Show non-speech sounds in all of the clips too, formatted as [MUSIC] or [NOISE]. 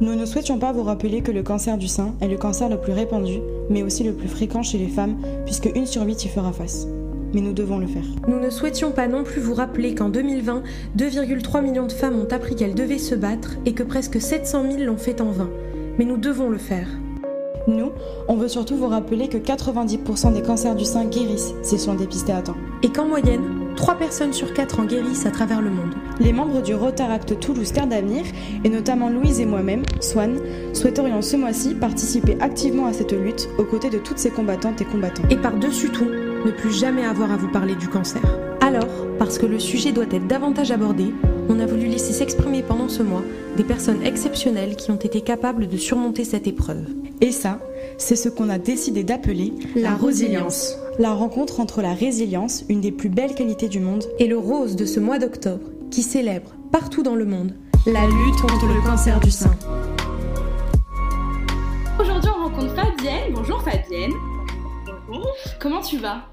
Nous ne souhaitions pas vous rappeler que le cancer du sein est le cancer le plus répandu, mais aussi le plus fréquent chez les femmes, puisque une sur huit y fera face. Mais nous devons le faire. Nous ne souhaitions pas non plus vous rappeler qu'en 2020, 2,3 millions de femmes ont appris qu'elles devaient se battre et que presque 700 000 l'ont fait en vain. Mais nous devons le faire. Nous, on veut surtout vous rappeler que 90% des cancers du sein guérissent s'ils sont dépistés à temps. Et qu'en moyenne, 3 personnes sur 4 en guérissent à travers le monde. Les membres du Rotaract Toulouse Terre d'Avenir, et notamment Louise et moi-même, Swan, souhaiterions ce mois-ci participer activement à cette lutte aux côtés de toutes ces combattantes et combattants. Et par-dessus tout, ne plus jamais avoir à vous parler du cancer. Alors, parce que le sujet doit être davantage abordé, on a voulu laisser s'exprimer pendant ce mois des personnes exceptionnelles qui ont été capables de surmonter cette épreuve. Et ça, c'est ce qu'on a décidé d'appeler La résilience. La rencontre entre la résilience, une des plus belles qualités du monde, Et le rose de ce mois d'octobre, qui célèbre partout dans le monde la lutte contre le cancer du sein. Aujourd'hui, on rencontre Fabienne. Bonjour Fabienne. Bonjour. Comment tu vas?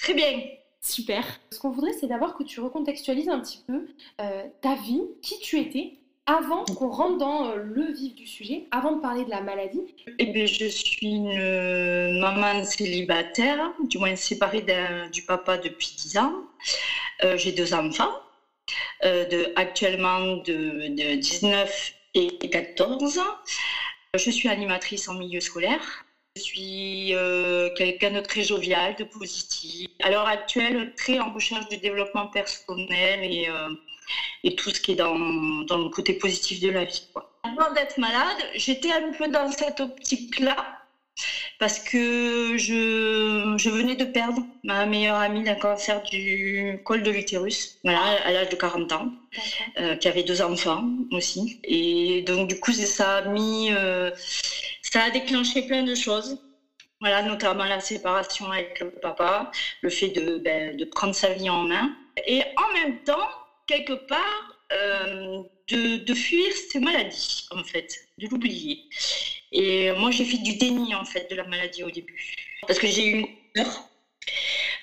Très bien. Super. Ce qu'on voudrait, c'est d'abord que tu recontextualises un petit peu euh, ta vie, qui tu étais, avant qu'on rentre dans euh, le vif du sujet, avant de parler de la maladie. Eh bien, je suis une euh, maman célibataire, du moins séparée du papa depuis 10 ans. Euh, J'ai deux enfants, actuellement de, de 19 et 14 ans. Je suis animatrice en milieu scolaire. Je suis quelqu'un de très jovial, de positif. À l'heure actuelle, très en recherche de développement personnel et, et tout ce qui est dans, dans le côté positif de la vie. quoi. Avant d'être malade, j'étais un peu dans cette optique-là parce que je, je venais de perdre ma meilleure amie d'un cancer du col de l'utérus, voilà, à l'âge de 40 ans, euh, qui avait deux enfants aussi. Et donc, du coup, ça a mis, euh, ça a déclenché plein de choses. Voilà, notamment la séparation avec le papa, le fait de, ben, de prendre sa vie en main. Et en même temps, quelque part, euh, de, fuir cette maladie, en fait, de l'oublier. Et moi, j'ai fait du déni, en fait, de la maladie au début. Parce que j'ai eu une peur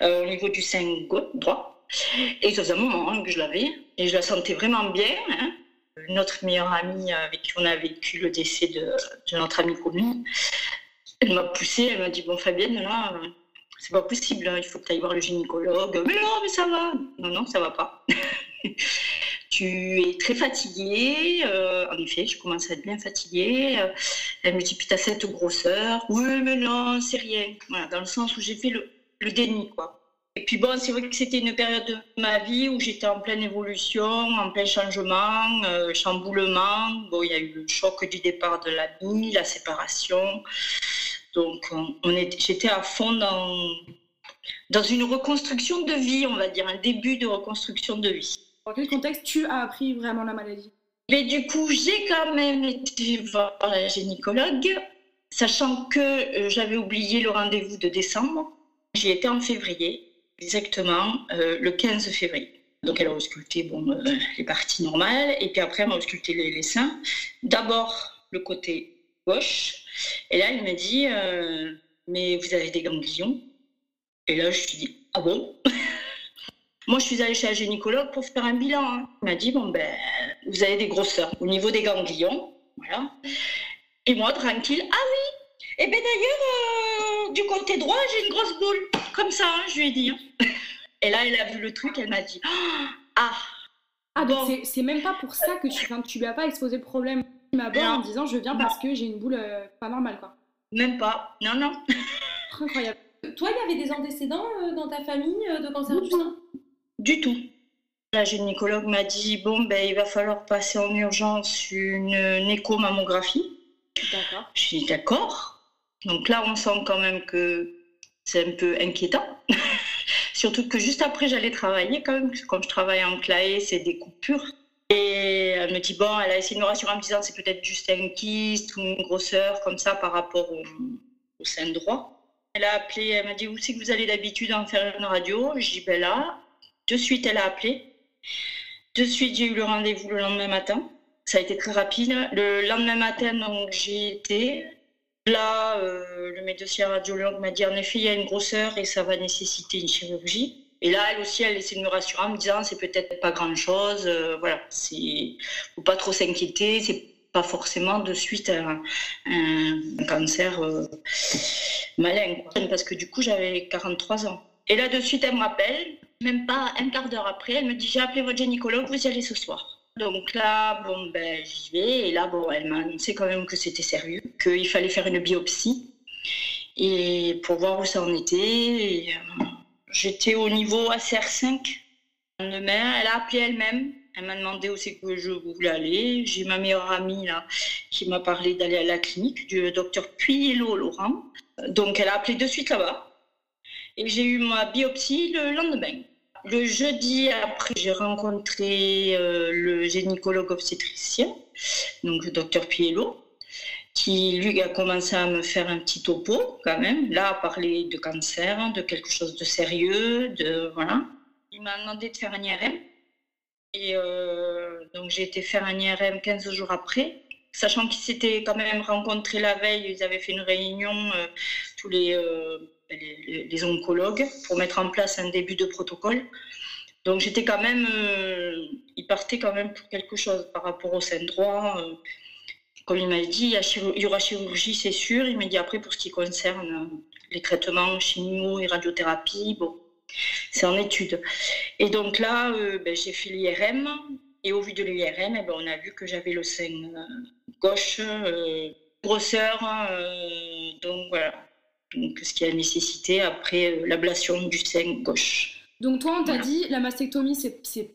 euh, au niveau du sein droit. Et ça faisait un moment hein, que je l'avais. Et je la sentais vraiment bien. hein. Notre meilleure amie avec qui on a vécu le décès de, de notre amie commune, elle m'a poussée, elle m'a dit Bon, Fabienne, là, euh, c'est pas possible, hein, il faut que tu ailles voir le gynécologue. Mais non, mais ça va. Non, non, ça va pas. [LAUGHS] [LAUGHS] tu es très fatiguée. euh, en effet, je commence à être bien fatiguée. Euh, elle me dit Puis t'as cette grosseur. Oui, mais non, c'est rien. Voilà, dans le sens où j'ai fait le, le déni, quoi. Et puis bon, c'est vrai que c'était une période de ma vie où j'étais en pleine évolution, en plein changement, euh, chamboulement. Bon, il y a eu le choc du départ de l'ami, la séparation. Donc, j'étais à fond dans, dans une reconstruction de vie, on va dire, un début de reconstruction de vie. Dans quel contexte tu as appris vraiment la maladie? Mais du coup, j'ai quand même été voir la gynécologue, sachant que euh, j'avais oublié le rendez-vous de décembre. J'y étais en février, exactement euh, le 15 février. Donc elle a ausculté bon, euh, les parties normales, et puis après elle m'a ausculté les, seins. D'abord le côté gauche, et là elle me dit Mais vous avez des ganglions? Et là je me suis dit Ah bon? Moi, je suis allée chez un gynécologue pour faire un bilan. hein. Il m'a dit, bon, ben, vous avez des grosseurs au niveau des ganglions. Voilà. Et moi, tranquille, ah oui Et bien d'ailleurs, euh, du côté droit, j'ai une grosse boule. Comme ça, hein, je lui ai dit. hein. [LAUGHS] Et là, elle a vu le truc, elle m'a dit, [GASPS] ah Ah, Bon. c'est- c'est même pas pour ça que tu, tu lui as pas exposé le problème. Tu m'abordes en disant je viens Non. parce que j'ai une boule euh, pas normale, quoi. Même pas. Non, non. Incroyable. Toi, il y avait des antécédents euh, dans ta famille de cancer du sein? Du tout. La gynécologue m'a dit, bon, ben, il va falloir passer en urgence une, une échomammographie. D'accord. Je suis d'accord. Donc là, on sent quand même que c'est un peu inquiétant. [LAUGHS] Surtout que juste après, j'allais travailler quand même, parce que comme je travaille en claé, c'est des coupures. Et elle me dit, bon, elle a essayé de me rassurer en me disant, c'est peut-être juste un kyste ou une grosseur comme ça par rapport au, au sein droit. Elle a appelé, elle m'a dit, où c'est que vous allez d'habitude en faire une radio? Je dis, ben là. De suite, elle a appelé. De suite, j'ai eu le rendez-vous le lendemain matin. Ça a été très rapide. Le lendemain matin, donc, j'ai été. Là, euh, le médecin radiologue m'a dit en effet, il y a une grosseur et ça va nécessiter une chirurgie. Et là, elle aussi, elle essaie de me rassurer en me disant c'est peut-être pas grand-chose, euh, voilà, c'est faut pas trop s'inquiéter, c'est pas forcément de suite un, cancer euh, malin, parce que du coup j'avais 43 ans. Et là de suite elle me rappelle, même pas un quart d'heure après, elle me dit j'ai appelé votre gynécologue, vous y allez ce soir. Donc là, bon ben j'y vais et là bon elle m'a annoncé quand même que c'était sérieux, qu'il fallait faire une biopsie et pour voir où ça en était. Euh, J'étais au niveau ACR5. Elle a appelé elle-même. Elle m'a demandé où c'est que je voulais aller. J'ai ma meilleure amie là qui m'a parlé d'aller à la clinique du docteur Puyello Laurent. Donc elle a appelé de suite là-bas. Et j'ai eu ma biopsie le lendemain. Le jeudi après, j'ai rencontré euh, le gynécologue obstétricien, donc le docteur Piello qui lui a commencé à me faire un petit topo quand même, là à parler de cancer, de quelque chose de sérieux, de voilà. Il m'a demandé de faire un IRM et euh, donc j'ai été faire un IRM 15 jours après, sachant qu'ils s'étaient quand même rencontrés la veille, ils avaient fait une réunion euh, tous ben, les, oncologues pour mettre en place un début de protocole. Donc j'étais quand même, ils partaient quand même pour quelque chose par rapport au sein droit comme il m'a dit, il y, aura chirurgie, c'est sûr. Il m'a dit après, pour ce qui concerne euh, les traitements chimio et radiothérapie, bon, c'est en étude. Et donc là, euh, ben, j'ai fait l'IRM. Et au vu de l'IRM, eh ben, on a vu que j'avais le sein euh, gauche, grosseur. donc voilà. Donc, ce qui a nécessité après l'ablation du sein gauche. Donc toi, on t'a dit, la mastectomie, c'est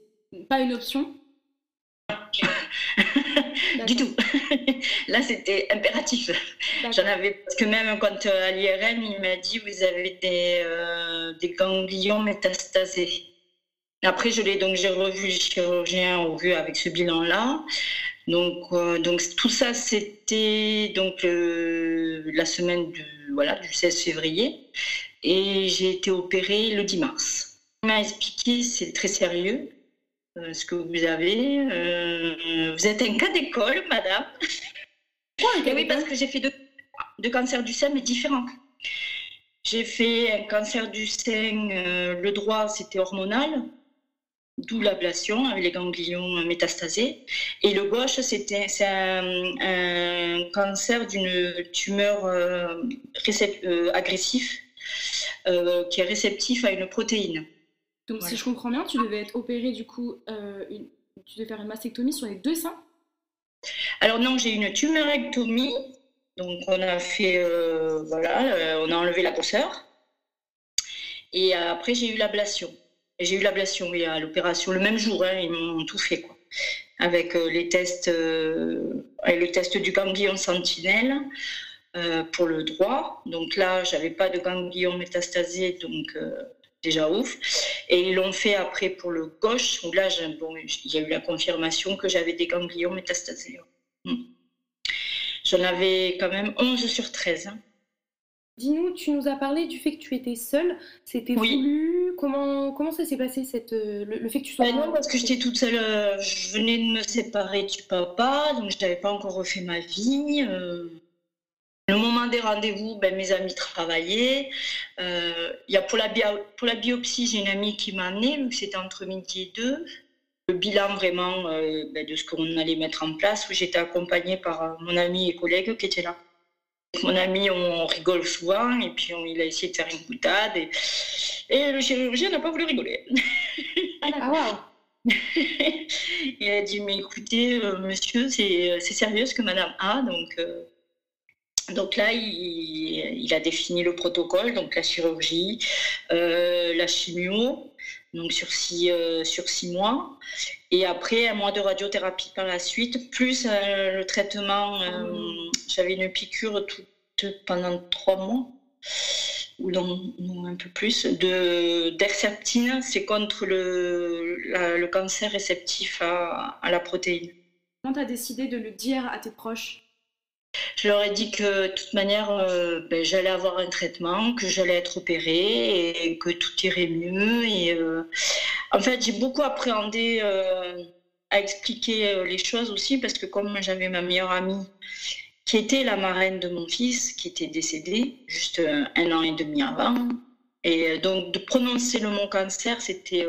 pas une option? [LAUGHS] Du tout. [LAUGHS] Là, c'était impératif. J'en avais parce que même quand euh, à l'IRM, il m'a dit vous avez des, euh, des ganglions métastasés. Après, je l'ai donc j'ai revu le chirurgien au vu avec ce bilan-là. Donc, euh, donc tout ça, c'était donc la semaine du voilà du 16 février et j'ai été opérée le 10 mars. Il m'a expliqué c'est très sérieux euh, ce que vous avez. Euh, vous êtes un cas d'école, madame. oui, parce que j'ai fait deux, cancers du sein, mais différents. J'ai fait un cancer du sein, euh, le droit, c'était hormonal, d'où l'ablation avec les ganglions métastasés. Et le gauche, c'était un, un, cancer d'une tumeur agressif qui est réceptif à une protéine. Donc, si je comprends bien, tu devais être opéré du coup, euh, tu devais faire une mastectomie sur les deux seins? Alors, non, j'ai une tumorectomie. Donc, on a fait, euh, voilà, euh, on a enlevé la grosseur. Et après, j'ai eu l'ablation. Et j'ai eu l'ablation, oui, à l'opération, le même jour, hein, ils m'ont tout fait, quoi. Avec les tests, et le test du ganglion sentinelle. pour le droit. Donc là, j'avais pas de ganglion métastasé, donc déjà ouf. Et ils l'ont fait après pour le gauche, où là, bon, il y a eu la confirmation que j'avais des ganglions métastasés. Hmm. J'en avais quand même 11 sur 13. Hein. Dis-nous, tu nous as parlé du fait que tu étais seule. C'était voulu? Comment, comment ça s'est passé, cette, le, fait que tu sois. Ben non, parce que j'étais toute seule. Euh, je venais de me séparer du papa, donc je n'avais pas encore refait ma vie. Euh, le moment des rendez-vous, ben, mes amis travaillaient. Euh, y a pour, la pour la biopsie, j'ai une amie qui m'a amenée, c'était entre midi et deux. Le bilan vraiment euh, ben, de ce qu'on allait mettre en place, où j'étais accompagnée par euh, mon ami et collègue qui était là. Mon ami, on rigole souvent, et puis il a essayé de faire une boutade, et, et le chirurgien n'a pas voulu rigoler. Ah, [LAUGHS] il a dit, mais écoutez, euh, monsieur, c'est sérieux ce que madame a, donc donc là, il, a défini le protocole, donc la chirurgie, euh, la chimio, donc sur six, euh, sur six mois, et après un mois de radiothérapie par la suite, plus euh, le traitement. J'avais une piqûre pendant trois mois, ou non, un peu plus, d'herceptine, c'est contre le, le cancer réceptif à, à la protéine. Quand tu as décidé de le dire à tes proches? Je leur ai dit que de toute manière, euh, ben, j'allais avoir un traitement, que j'allais être opérée et que tout irait mieux. Et euh, en fait, j'ai beaucoup appréhendé euh, à expliquer les choses aussi parce que comme j'avais ma meilleure amie qui était la marraine de mon fils, qui était décédée juste un an et demi avant, Et donc, de prononcer le mot cancer, c'était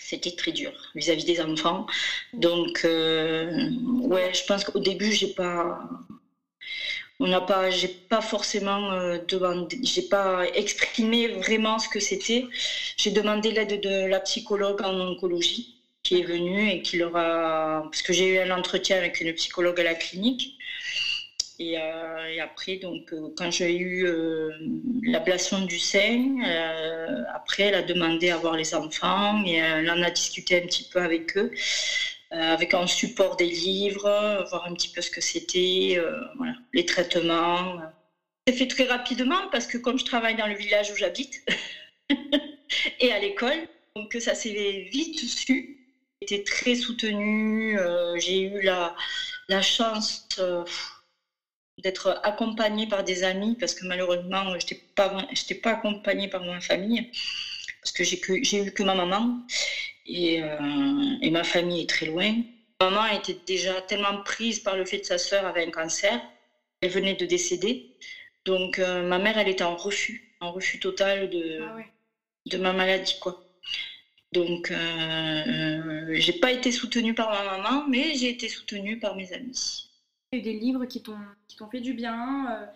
c'était très dur vis-à-vis des enfants. Donc, ouais, je pense qu'au début, j'ai pas, on n'a pas, j'ai pas forcément euh, demandé, j'ai pas exprimé vraiment ce que c'était. J'ai demandé l'aide de la psychologue en oncologie qui est venue et qui leur a, parce que j'ai eu un entretien avec une psychologue à la clinique. Et, euh, après, donc, euh, quand j'ai eu l'ablation du sein, après, elle a demandé à voir les enfants et elle en a discuté un petit peu avec eux. Euh, avec un support des livres, voir un petit peu ce que c'était, euh, voilà, les traitements. C'est fait très rapidement parce que comme je travaille dans le village où j'habite [LAUGHS] et à l'école, donc ça s'est vite su. Été très soutenue. Euh, j'ai eu la, la chance d'être accompagnée par des amis parce que malheureusement, je n'étais pas, pas accompagnée par ma famille parce que j'ai eu que ma maman. Euh, et, ma famille est très loin. Maman était déjà tellement prise par le fait que sa sœur avait un cancer. Elle venait de décéder. Donc euh, ma mère, elle était en refus, en refus total de, ah de ma maladie. quoi. Donc euh, j'ai pas été soutenue par ma maman, mais j'ai été soutenue par mes amis. Il y a eu des livres qui t'ont fait du bien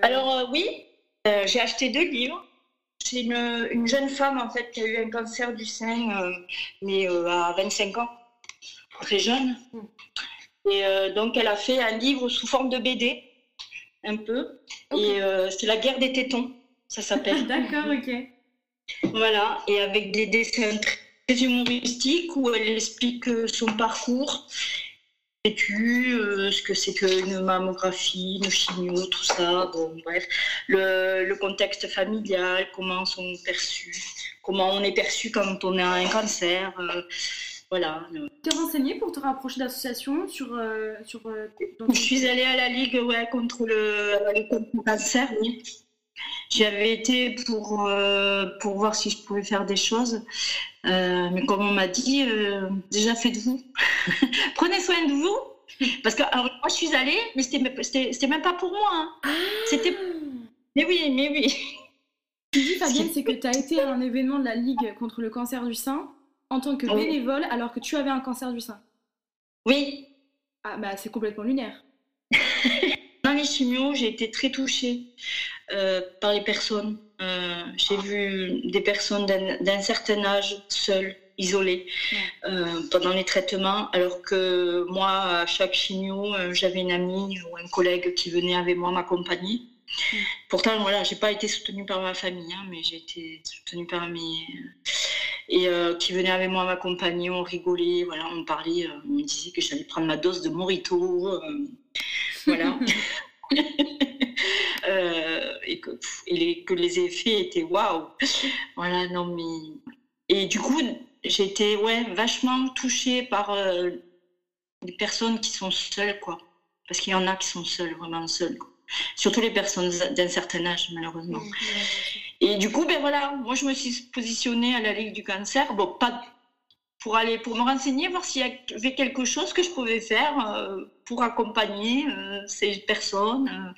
Alors oui, j'ai acheté deux livres c'est une, jeune femme en fait qui a eu un cancer du sein, euh, mais euh, à 25 ans, très jeune. Hmm. Et euh, donc elle a fait un livre sous forme de BD, un peu. Et c'est La guerre des tétons, ça s'appelle. [LAUGHS] D'accord, ok. Voilà, et avec des dessins très humoristiques où elle explique son parcours euh, ce que c'est qu'une mammographie, une chimio, tout ça. Bon, bref, le, contexte familial, comment sont perçus, comment on est perçu quand on a un cancer. Euh, voilà. Tu renseigné pour te rapprocher d'associations sur. Euh, sur Je suis allée à la Ligue ouais, contre, le, cancer, oui. J'y avais été pour, pour voir si je pouvais faire des choses. mais comme on m'a dit, déjà faites-vous. [LAUGHS] Prenez soin de vous parce que alors, moi, je suis allée, mais c'était même pas pour moi. Hein. C'était. Mais oui, mais oui. Tu dis, Fabienne, c'est que tu as été à un événement de la Ligue contre le cancer du sein en tant que bénévole alors que tu avais un cancer du sein. Oui. Ah, bah, c'est complètement lunaire. [LAUGHS] Dans les chimios, j'ai été très touchée euh, par les personnes. Euh, j'ai vu des personnes d'un certain âge seules isolée euh, pendant les traitements, alors que moi, à chaque chimio, euh, j'avais une amie ou un collègue qui venait avec moi m'accompagner. Pourtant, voilà, j'ai pas été soutenue par ma famille, hein, mais j'ai été soutenue par mes et euh, qui venait avec moi m'accompagner, on rigolait, voilà, on parlait, on me disait que j'allais prendre ma dose de morito, voilà. [LAUGHS] et, que, les, que les effets étaient waouh. Voilà, non mais. Et du coup, été ouais, vachement touchée par euh, les personnes qui sont seules, quoi. Parce qu'il y en a qui sont seules, vraiment seules. Surtout les personnes d'un certain âge, malheureusement. Et du coup, ben voilà, moi je me suis positionnée à la Ligue du cancer. Bon, pas pour aller pour me renseigner, voir s'il y avait quelque chose que je pouvais faire euh, pour accompagner euh, ces personnes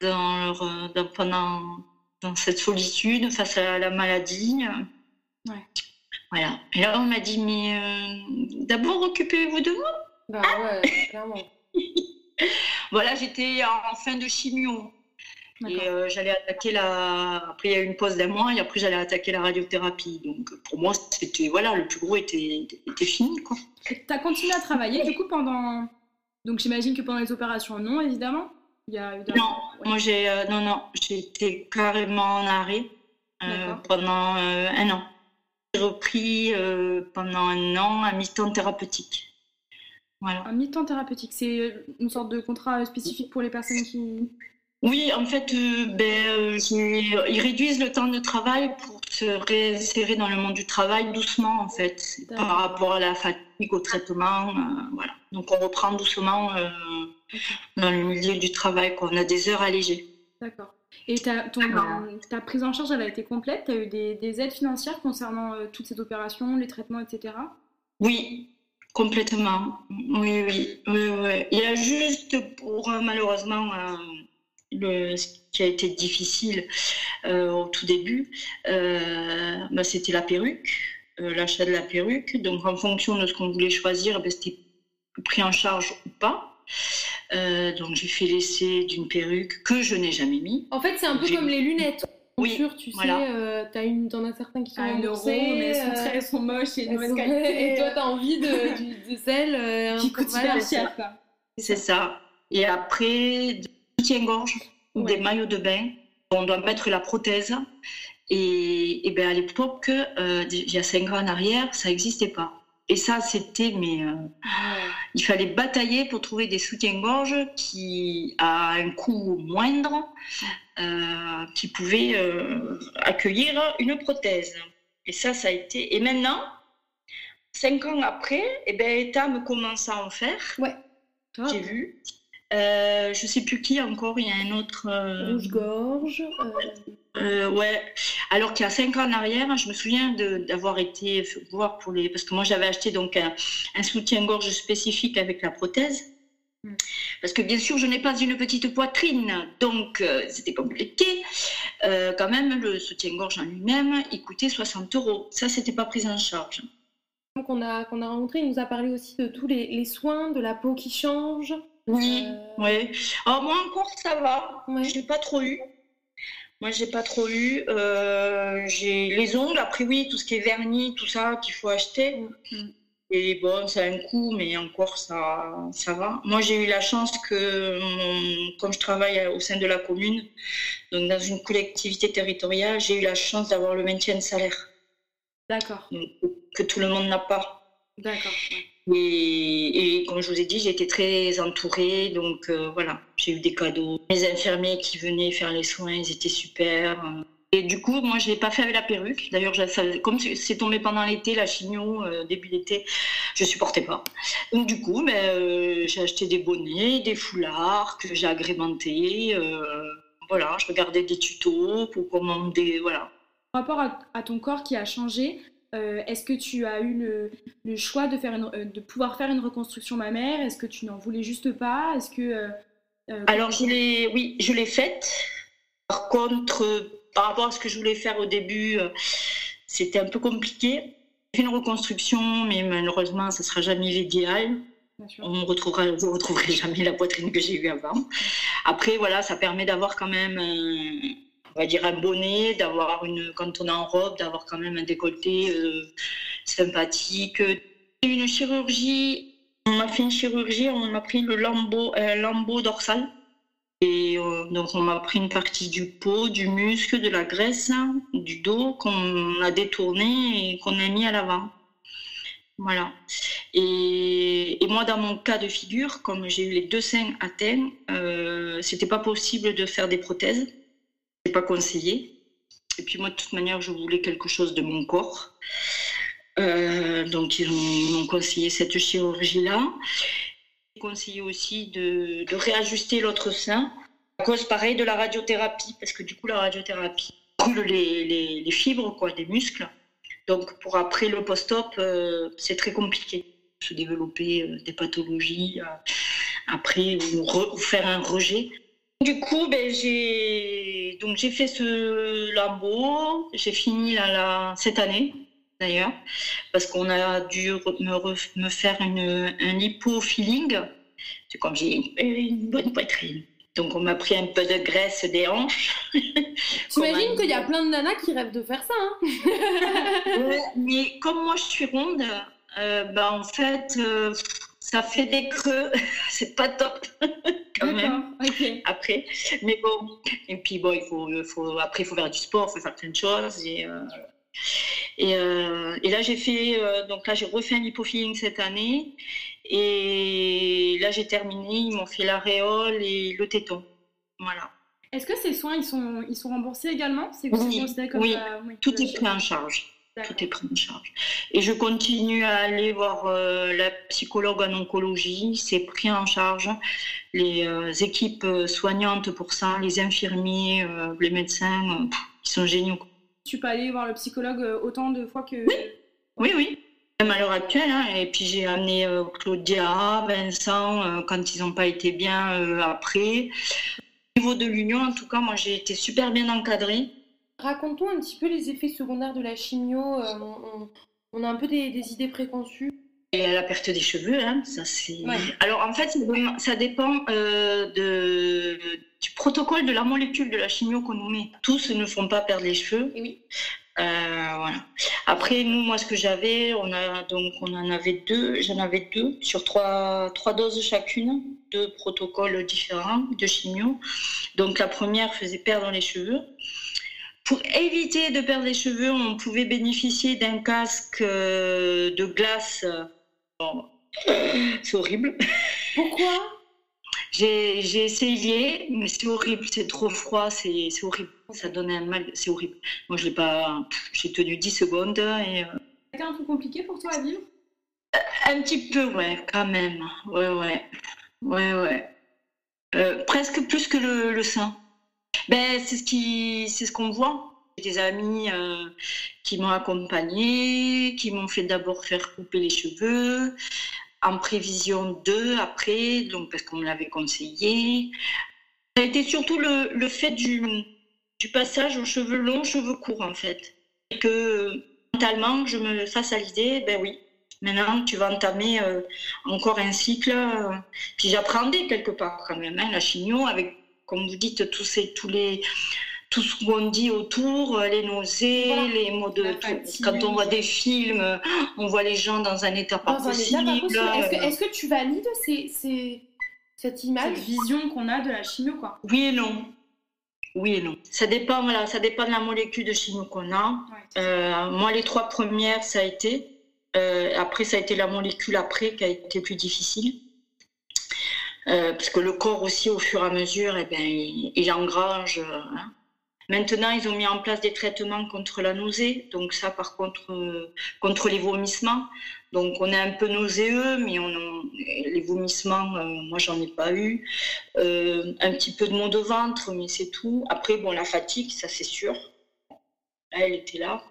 dans, leur, dans, pendant dans cette solitude face à la maladie. Ouais. Voilà. Et là, on m'a dit, mais euh, d'abord, occupez-vous de moi. Bah ouais, clairement. [LAUGHS] voilà, j'étais en fin de chimio. Et euh, j'allais attaquer la. Après, il y a eu une pause d'un mois et après, j'allais attaquer la radiothérapie. Donc, pour moi, c'était. Voilà, le plus gros était, était fini, quoi. Tu as continué à travailler, du coup, pendant. Donc, j'imagine que pendant les opérations, non, évidemment? Il y a eu Non, moi, j'ai. Euh, non, non, j'étais carrément en arrêt pendant un an. J'ai repris euh, pendant un an un mi-temps thérapeutique. Voilà. Un mi-temps thérapeutique, c'est une sorte de contrat spécifique pour les personnes qui... Oui, en fait, euh, ben, euh, ils réduisent le temps de travail pour se réinsérer dans le monde du travail doucement, en fait, par rapport à la fatigue, au traitement. voilà. Donc, on reprend doucement dans le milieu du travail. Quoi. On a des heures allégées. D'accord. Et ta, ta prise en charge, elle a été complète? Tu as eu des, aides financières concernant euh, toutes ces opérations, les traitements, etc. Oui, complètement. Oui, oui, oui, Il y a juste pour, euh, malheureusement, euh, Le, ce qui a été difficile au tout début, bah, c'était la perruque, l'achat de la perruque. Donc en fonction de ce qu'on voulait choisir, ben, c'était pris en charge ou pas. donc j'ai fait l'essai d'une perruque que je n'ai jamais mis. En fait, c'est un peu comme les lunettes. Oui, tu voilà. sais, euh, as une, t'en as certains qui sont ah, euro, mais elles sont, euh, très, elles sont moches et de mauvaise qualité. Et toi, t'as envie de, de, celles euh, qui coûtent super cher. C'est ça. Et après, des soutiens-gorge ou des maillots de bain. On doit mettre la prothèse. Et, et ben à l'époque, euh, il y a cinq ans en arrière, ça n'existait pas. Et ça, c'était, mais euh, il fallait batailler pour trouver des soutiens-gorge qui, à un coût moindre, euh, qui pouvaient accueillir une prothèse. Et ça, ça a été. Et maintenant, cinq ans après, eh ben, Etam commence à en faire. Ouais. J'ai vu. Euh, je sais plus qui encore, il y a un autre. Euh, Rouge-gorge. Euh, ouais. Alors qu'il y a cinq ans en arrière, je me souviens d'avoir été voir pour les. Parce que moi, j'avais acheté donc un, soutien-gorge spécifique avec la prothèse. Hmm. Parce que bien sûr, je n'ai pas une petite poitrine, donc c'était compliqué. quand même, le soutien-gorge en lui-même, il coûtait 60 euros. Ça, c'était pas pris en charge. Qu'on a, qu'on a rencontré, il nous a parlé aussi de tous les, les soins, de la peau qui change, oui, euh, oui. Alors moi encore ça va. Ouais. Je n'ai pas trop eu. Moi j'ai pas trop eu. Euh, j'ai les ongles. Après oui, tout ce qui est vernis, tout ça qu'il faut acheter. Mm. Et bon, ça a un coût, mais encore ça, ça va. Moi j'ai eu la chance que, comme je travaille au sein de la commune, donc dans une collectivité territoriale, j'ai eu la chance d'avoir le maintien de salaire. D'accord. Que tout le monde n'a pas. D'accord. Et, comme je vous ai dit, été très entourée, donc euh, voilà, j'ai eu des cadeaux. Mes infirmiers qui venaient faire les soins, ils étaient super. Et du coup, moi, je l'ai pas fait avec la perruque. D'ailleurs, comme c'est tombé pendant l'été, la chignon, euh, début d'été, je supportais pas. Donc du coup, ben, euh, j'ai acheté des bonnets, des foulards que j'ai agrémentés. voilà, je regardais des tutos pour commander, voilà. Par rapport à ton corps qui a changé, euh, est-ce que tu as eu le, choix de, faire euh, de pouvoir faire une reconstruction mammaire? Est-ce que tu n'en voulais juste pas? Est-ce que euh, alors je l'ai, oui, je l'ai faite. Par contre, par rapport à ce que je voulais faire au début, c'était un peu compliqué. J'ai fait une reconstruction, mais malheureusement, ça sera jamais l'idéal. On retrouvera, vous retrouverez jamais la poitrine que j'ai eue avant. Après, voilà, ça permet d'avoir quand même on va dire un bonnet, d'avoir une, quand on est en robe, d'avoir quand même un décolleté euh, sympathique. Une chirurgie, on m'a fait une chirurgie, on m'a pris le lambeau, un lambeau dorsal. Et euh, donc on m'a pris une partie du pot, du muscle, de la graisse, du dos qu'on a détourné et qu'on a mis à l'avant. Voilà. Et, moi, dans mon cas de figure, comme j'ai eu les deux seins atteints, euh, c'était pas possible de faire des prothèses pas conseillé. Et puis moi, de toute manière, je voulais quelque chose de mon corps. Euh, donc ils m'ont conseillé cette chirurgie-là. Ils conseillé aussi de, réajuster l'autre sein à cause pareil de la radiothérapie, parce que du coup la radiothérapie coule les, fibres quoi, des muscles. Donc pour après le post-op, euh, c'est très compliqué. Se développer euh, des pathologies après ou, faire un rejet. Du coup, ben, j'ai donc j'ai fait ce lambeau, j'ai fini là, cette année d'ailleurs, parce qu'on a dû me, me faire une, un. C'est comme j'ai une, bonne poitrine. Donc on m'a pris un peu de graisse des hanches. [LAUGHS] J'imagine qu'il y a plein de nanas qui rêvent de faire ça. Hein [LAUGHS] mais comme moi je suis ronde, euh, ben, en fait, euh, ça fait des creux, [LAUGHS] c'est pas top [LAUGHS] quand même. Après, mais bon, et puis bon, il faut, faut après il faut faire du sport, il faut faire plein de choses. Et euh, et, euh, et, là j'ai fait euh, donc là j'ai refait un cette année. Et là j'ai terminé, ils m'ont fait l'aréole et le téton, voilà. Est-ce que ces soins ils sont ils sont remboursés également? Oui, oui, tout est pris en charge. Tout est pris en charge. Et je continue à aller voir euh, la psychologue en oncologie. C'est pris en charge. Les euh, équipes soignantes pour ça, les infirmiers, euh, les médecins, ils sont géniaux. Tu peux aller voir le psychologue autant de fois que. Oui, oui, oui. Même à l'heure actuelle. Hein. Et puis j'ai amené Claudia, Vincent, quand ils n'ont pas été bien après. niveau de l'union, en tout cas, moi, j'ai été super bien encadrée. Raconte-nous un petit peu les effets secondaires de la chimio. Euh, on, a un peu des, idées préconçues. Il y a la perte des cheveux, hein, ça c'est. Alors en fait, ça dépend euh, de, du protocole de la molécule de la chimio qu'on nous met. Tous ne font pas perdre les cheveux. oui. Euh, voilà. Après, nous, moi, ce que j'avais, on a donc on en avait deux, j'en avais deux sur trois, trois doses chacune, deux protocoles différents de chimio. Donc la première faisait perdre les cheveux. Pour éviter de perdre les cheveux, on pouvait bénéficier d'un casque euh, de glace. c'est horrible. Pourquoi? J'ai essayé, mais c'est horrible, c'est trop froid, c'est horrible. Ça donne un mal, c'est horrible. Moi, je l'ai pas. J'ai tenu 10 secondes et. Euh, C'était un peu compliqué pour toi à vivre? Euh, Un petit peu, ouais, quand même. Ouais, ouais. Ouais, ouais. Euh, presque plus que le, le sein. Ben, c'est ce qui, c'est ce qu'on voit. Des amis qui m'ont accompagné, qui m'ont fait d'abord faire couper les cheveux, en prévision d'eux après, donc parce qu'on me l'avait conseillé. Ça a été surtout le, le fait du, du, passage aux cheveux longs, cheveux courts en fait. Et que mentalement, je me fasse à l'idée, ben oui, maintenant tu vas entamer euh, encore un cycle. Euh, puis j'apprendais quelque part quand même, hein, la chignon, avec, comme vous dites, tous, ces, tous les tout ce qu'on dit autour, euh, les nausées, les mots de. Quand on voit des films, on voit les gens dans un état pas possible. Est-ce que, tu valides cette image Cette vision qu'on a de la chimio, quoi? Oui et non. Oui et non. Ça dépend, voilà, ça dépend de la molécule de chimio qu'on a. Euh, moi, les trois premières, ça a été. Euh, après, ça a été la molécule après qui a été plus difficile. Parce que le corps aussi, au fur et à mesure, eh ben, il, engrange. Hein. Maintenant, ils ont mis en place des traitements contre la nausée, donc ça, par contre, euh, contre les vomissements. Donc, on est un peu nauséeux, mais on les vomissements, euh, moi, j'en ai pas eu. Euh, un petit peu de maux de ventre, mais c'est tout. Après, bon, la fatigue, ça, c'est sûr. Elle était là.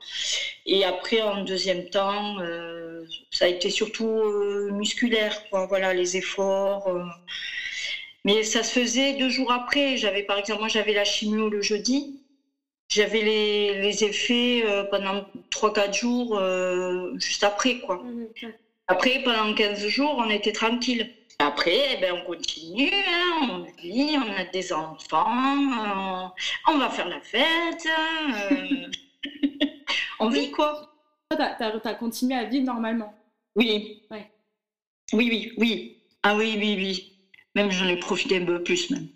Et après, en deuxième temps, ça a été surtout musculaire, quoi. Voilà, les efforts. Mais ça se faisait deux jours après. J'avais, par exemple, moi, j'avais la chimio le jeudi. J'avais les, effets euh, pendant 3-4 jours euh, juste après, quoi. Mhm, après, pendant 15 jours, on était tranquille. Après, eh ben, on continue, hein, on vit, on a des enfants, on va faire la fête. Euh, [LAUGHS] on vit, quoi. Tu as, continué à vivre normalement Oui. Oui, oui, oui. Ah oui, oui, oui. Même j'en ai profité un peu plus, même.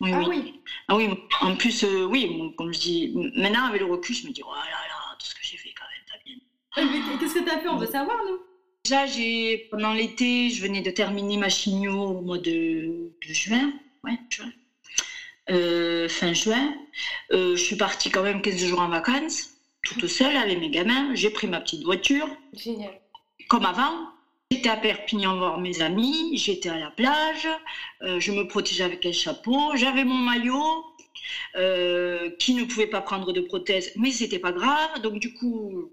Oui, ah oui. Ah oui, en plus, euh, oui, comme je dis, maintenant avec le recul, je me dis, oh là là, tout ce que j'ai fait quand même, t'as bien. Qu'est-ce que t'as fait? On veut savoir, nous Déjà, j'ai, pendant l'été, je venais de terminer ma chimio au mois de, juin. Ouais, juin. Euh, fin juin. Euh, je suis partie quand même 15 jours en vacances, toute seule avec mes gamins. J'ai pris ma petite voiture. Génial. Comme avant, J'étais à Perpignan voir mes amis, j'étais à la plage, euh, je me protégeais avec un chapeau, j'avais mon maillot euh, qui ne pouvait pas prendre de prothèse, mais c'était pas grave. Donc du coup,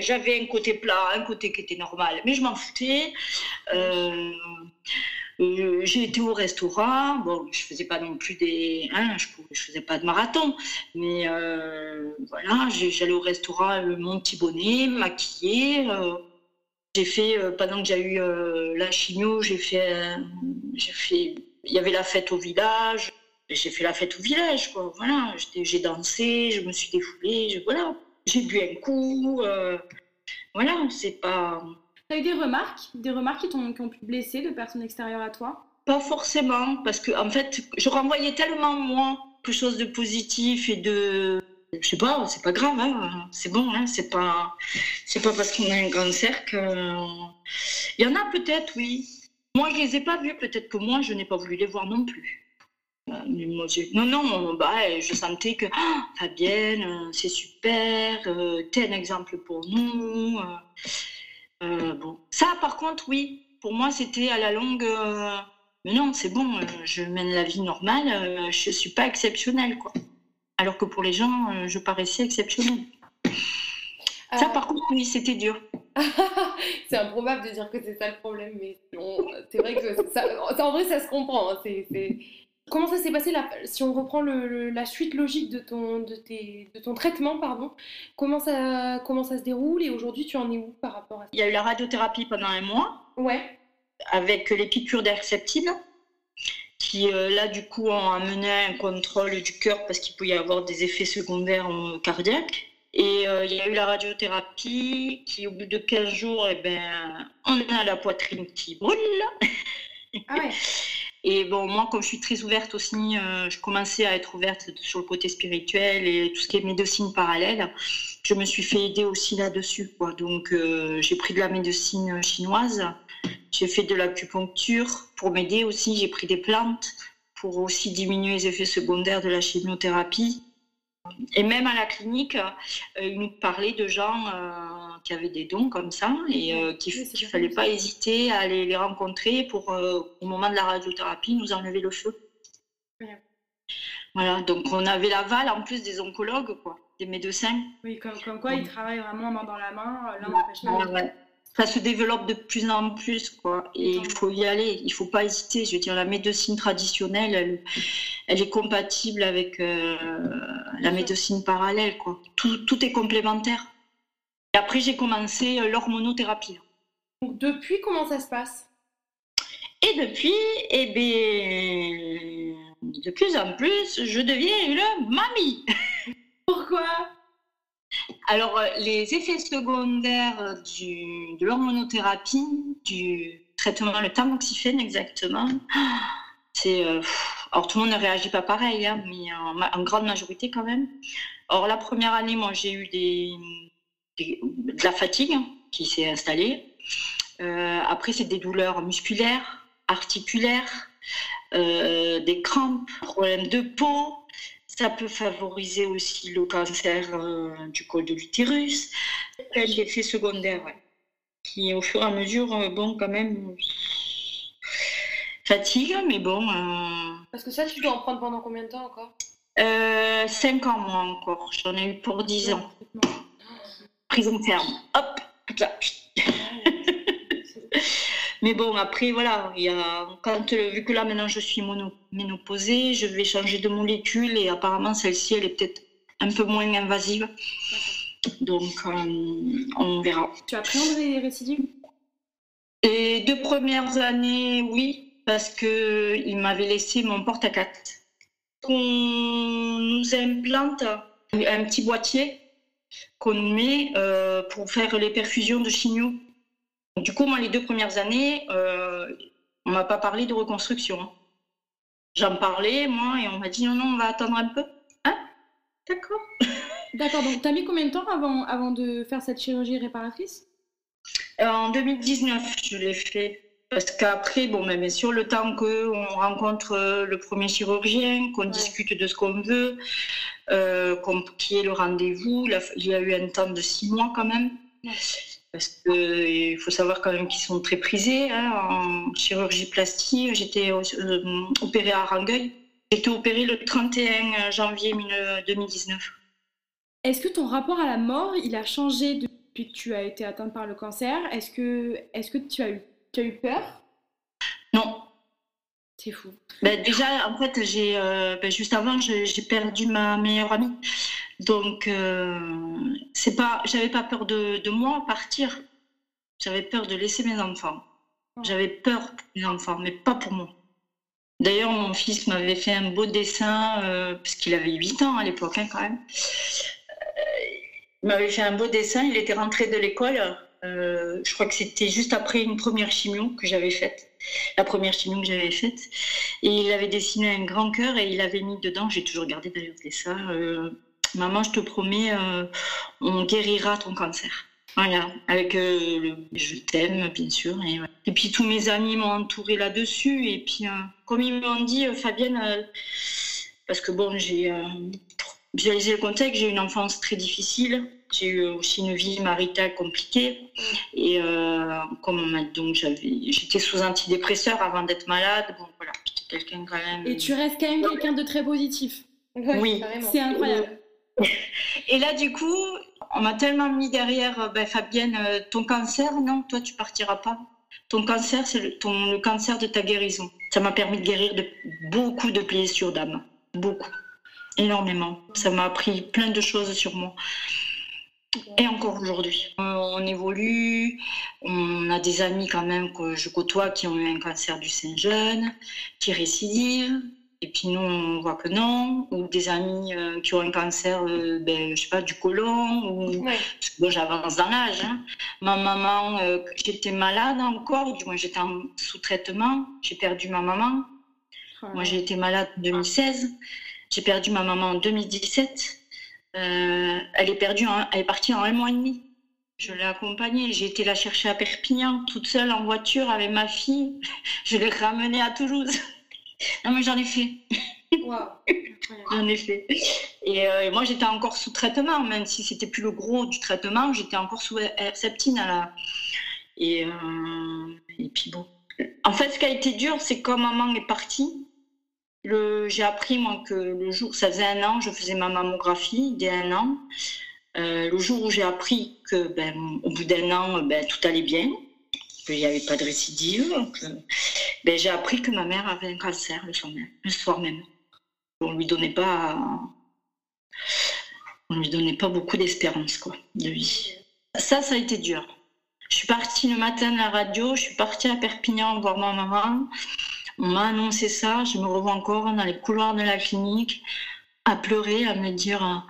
j'avais un côté plat, un côté qui était normal, mais je m'en foutais. Euh, j'ai été au restaurant. Bon, je faisais pas non plus des, hein, je, faisais pas de marathon, mais voilà, j'allais au restaurant, mon petit bonnet, maquillée. J'ai fait, euh, pendant que j'ai eu euh, la chimio, j'ai fait, j'ai fait, il y avait la fête au village. J'ai fait la fête au village, quoi. Voilà, j'ai dansé, je me suis défoulée, voilà. J'ai bu un coup. Euh, voilà, c'est pas. T'as eu des remarques, des remarques qui, qui ont pu blesser de personnes extérieures à toi? Pas forcément, parce que en fait, je renvoyais tellement moi quelque chose de positif et de je sais pas, c'est pas grave, hein. c'est bon, hein. c'est pas, c'est pas parce qu'on a un cancer que. Il y en a peut-être, oui. Moi, je les ai pas vus, peut-être que moi, je n'ai pas voulu les voir non plus. Euh, non, non, bah, je sentais que ah, Fabienne, euh, c'est super, euh, t'es un exemple pour nous. Bon, ça, par contre, oui, pour moi, c'était à la longue. mais non, c'est bon, je mène la vie normale, je suis pas exceptionnelle, quoi alors que pour les gens, euh, je paraissais exceptionnelle. Ça, par contre, oui, c'était dur. [LAUGHS] c'est improbable de dire que c'est ça le problème, mais c'est vrai que ça, en vrai, ça se comprend. Hein. C'est Comment ça s'est passé si on reprend la suite logique de ton, de, tes, de ton traitement, pardon, comment ça, comment ça se déroule et aujourd'hui tu en es où par rapport à ça? Il y a eu la radiothérapie pendant un mois. Ouais. Avec les piqûres d'herceptine qui euh, là du coup ont amené un contrôle du cœur parce qu'il peut y avoir des effets secondaires cardiaques. Et euh, il y a eu la radiothérapie qui au bout de 15 jours, eh ben, on a la poitrine qui brûle. Ah ouais. [LAUGHS] Et bon, moi, comme je suis très ouverte aussi, euh, je commençais à être ouverte sur le côté spirituel et tout ce qui est médecine parallèle. Je me suis fait aider aussi là-dessus. Donc, euh, j'ai pris de la médecine chinoise, j'ai fait de l'acupuncture pour m'aider aussi, j'ai pris des plantes pour aussi diminuer les effets secondaires de la chimiothérapie. Et même à la clinique, euh, ils nous parlaient de gens euh, qui avaient des dons comme ça et euh, qu'il ne fallait pas hésiter à aller les rencontrer pour, au moment de la radiothérapie, nous enlever le feu. Voilà, donc on avait l'aval en plus des oncologues, quoi, des médecins. Oui, comme, quoi ils travaillent vraiment main dans la main, l'un n'empêche pas ça se développe de plus en plus, quoi. Et il faut y aller, il faut pas hésiter. Je veux dire, la médecine traditionnelle, elle, est compatible avec euh, la médecine parallèle, quoi. Tout, est complémentaire. Et après, j'ai commencé euh, l'hormonothérapie. Donc, depuis, comment ça se passe? Et depuis, eh bien, de plus en plus, je deviens une mamie. Pourquoi? Alors, euh, les effets secondaires du, de l'hormonothérapie, du traitement, le tamoxifène exactement, c'est. Euh, alors, tout le monde ne réagit pas pareil, hein, mais en, grande majorité quand même. Or, la première année, moi, j'ai eu des, de la fatigue qui s'est installée. Euh, après, c'est des douleurs musculaires, articulaires, des crampes, problèmes de peau, ça peut favoriser aussi le cancer euh, du col de l'utérus. L'effet effets secondaires, qui au fur et à mesure, euh, bon, quand même, fatigue, mais bon. Euh, Parce que ça, tu dois en prendre pendant combien de temps encore? Euh, 5 ans, moi, encore. J'en ai eu pour 10 ans. Prison ferme. Hop, là. Mais bon, après, voilà, il y a, quand, euh, vu que là, maintenant, je suis mono, ménopausée, je vais changer de molécule et apparemment, celle-ci, elle est peut-être un peu moins invasive. Donc, euh, on verra. Tu as pris les récidives? Les deux premières années, oui, parce qu'il m'avait laissé mon porte-à-quatre. On nous implante un petit boîtier qu'on met euh, pour faire les perfusions de signaux du coup, moi, les deux premières années, euh, on m'a pas parlé de reconstruction. Hein. J'en parlais, moi, et on m'a dit non, non, on va attendre un peu. Hein? D'accord. [LAUGHS] D'accord, donc tu as mis combien de temps avant, avant de faire cette chirurgie réparatrice? Euh, En 2019, je l'ai fait. Parce qu'après, bon, mais bien sûr, le temps qu'on rencontre euh, le premier chirurgien, qu'on discute de ce qu'on veut, euh, qu'on qu'il y ait le rendez-vous, il y a eu un temps de six mois quand même parce qu'il faut savoir quand même qu'ils sont très prisés hein, en chirurgie plastique. J'étais euh, opérée à Rangueil. J'ai été opérée le 31 janvier 2019. Est-ce que ton rapport à la mort, il a changé depuis que tu as été atteinte par le cancer? Est-ce que, est que tu, as eu, tu as eu peur? C'est fou. Ben, déjà, en fait, j'ai, euh, ben, juste avant, j'ai perdu ma meilleure amie. Donc, euh, c'est pas, j'avais pas peur de, moi partir. J'avais peur de laisser mes enfants. J'avais peur pour mes enfants, mais pas pour moi. D'ailleurs, mon fils m'avait fait un beau dessin, euh, puisqu'il avait 8 ans à l'époque, hein, quand même. Il m'avait fait un beau dessin. Il était rentré de l'école. je crois que c'était juste après une première chimio que j'avais faite. La première chimio que j'avais faite. Et il avait dessiné un grand cœur et il avait mis dedans, j'ai toujours gardé d'ailleurs le dessin, Maman, je te promets, euh, on guérira ton cancer. Voilà, avec euh, le je t'aime, bien sûr. Et, puis tous mes amis m'ont entouré là-dessus. Et puis, euh, comme ils m'ont dit, Fabienne, parce que bon, j'ai visualisé le contexte, j'ai eu une enfance très difficile. J'ai eu aussi une vie maritale compliquée. Et comme on m'a donc j'étais sous antidépresseur avant d'être malade. Bon, voilà, j'étais quelqu'un quand même. Et tu restes quand même quelqu'un de très positif. oui, c'est incroyable. Et là, du coup, on m'a tellement mis derrière, euh, ben, Fabienne, euh, ton cancer, non, toi, tu partiras pas. Ton cancer, c'est le, ton, le cancer de ta guérison. Ça m'a permis de guérir de beaucoup de blessures d'âme. Beaucoup. Énormément. Ça m'a appris plein de choses sur moi. Et encore aujourd'hui. Euh, on évolue, on a des amis quand même que je côtoie qui ont eu un cancer du sein jeune, qui récidivent, et puis nous on voit que non, ou des amis euh, qui ont un cancer, euh, ben, je sais pas, du côlon, ou bon, j'avance dans l'âge. Hein. Ma maman, j'étais malade encore, du moins j'étais en sous-traitement, j'ai perdu ma maman. Moi j'ai été malade en 2016, j'ai perdu ma maman en 2017. Euh, elle est perdue, elle est partie en un mois et demi. Je l'ai accompagnée, j'ai été la chercher à Perpignan, toute seule en voiture avec ma fille. Je l'ai ramenée à Toulouse. [LAUGHS] non mais j'en ai fait. [LAUGHS] j'en ai fait. Euh, et, moi j'étais encore sous traitement, même si c'était plus le gros du traitement, j'étais encore sous à la. Et, euh, et puis bon. En fait, ce qui a été dur, c'est quand maman est partie, j'ai appris moi que le jour, ça faisait un an, je faisais ma mammographie dès un an. Euh, le jour où j'ai appris que, ben, au bout d'un an, ben, tout allait bien, qu'il n'y avait pas de récidive, ben, j'ai appris que ma mère avait un cancer le soir même. Le soir même. On lui donnait pas, on lui donnait pas beaucoup d'espérance quoi, de vie. Ça, ça a été dur. Je suis partie le matin à la radio, je suis partie à Perpignan voir ma maman. On m'a annoncé ça, je me revois encore dans les couloirs de la clinique à pleurer, à me dire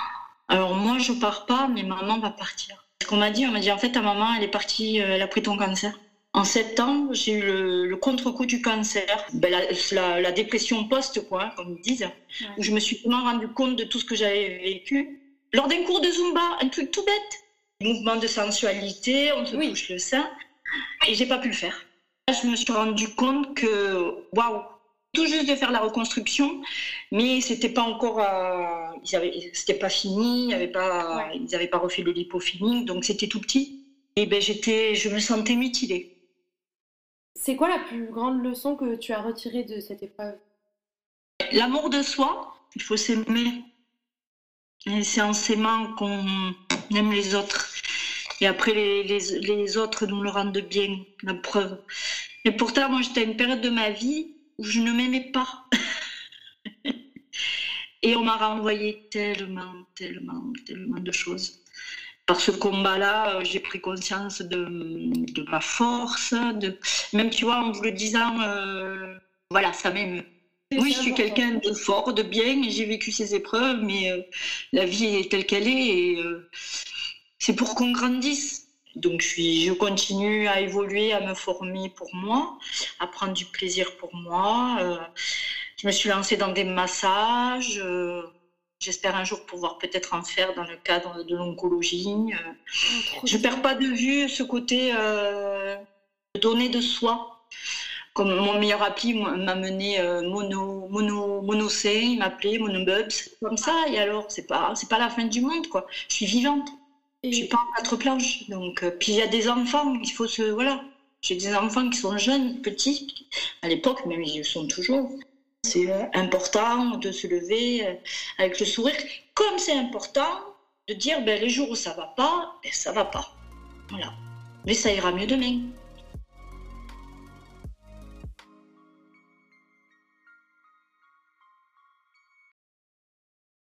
[GASPS] alors moi je pars pas, mais maman va partir. Ce qu'on m'a dit, on m'a dit en fait ta maman elle est partie, euh, elle a pris ton cancer. En septembre, j'ai eu le, contre-coup du cancer, ben, la, dépression post, quoi, comme ils disent, où je me suis vraiment rendu compte de tout ce que j'avais vécu. Lors d'un cours de Zumba, un truc tout bête, mouvement de sensualité, on se touche le sein, et j'ai pas pu le faire je me suis rendu compte que, waouh, tout juste de faire la reconstruction, mais c'était pas encore, euh, c'était pas fini, ils pas, ils n'avaient pas refait le lipofilling, donc c'était tout petit. Et ben j'étais, je me sentais mutilée. C'est quoi la plus grande leçon que tu as retirée de cette épreuve? L'amour de soi, il faut s'aimer. Et c'est en s'aimant qu'on aime les autres. Et après, les, les, les, autres nous le rendent bien, la preuve. Et pourtant, moi, j'étais à une période de ma vie où je ne m'aimais pas. [LAUGHS] Et on m'a renvoyé tellement, tellement, tellement de choses. Par ce combat-là, euh, j'ai pris conscience de, de, ma force, de... même, tu vois, en vous le disant, euh, voilà, ça m'aime. Oui, je suis quelqu'un de fort, de bien, j'ai vécu ces épreuves, mais euh, la vie est telle qu'elle est, et c'est pour qu'on grandisse. Donc je, suis, je continue à évoluer, à me former pour moi, à prendre du plaisir pour moi. Euh, je me suis lancée dans des massages. Euh, j'espère un jour pouvoir peut-être en faire dans le cadre de l'oncologie. Euh, oh, je ne perds pas de vue ce côté de donner de soi comme mon meilleur appli m'a mené mono mono mono il m'appelait monobubs comme ça et alors c'est pas c'est pas la fin du monde quoi je suis vivante je suis pas en quatre planches. Donc, euh, puis il y a des enfants, il faut se. Voilà. J'ai des enfants qui sont jeunes, petits, à l'époque, même ils le sont toujours. C'est euh, important de se lever euh, avec le sourire, comme c'est important de dire ben, les jours où ça va pas, ben, ça va pas. Voilà. Mais ça ira mieux demain.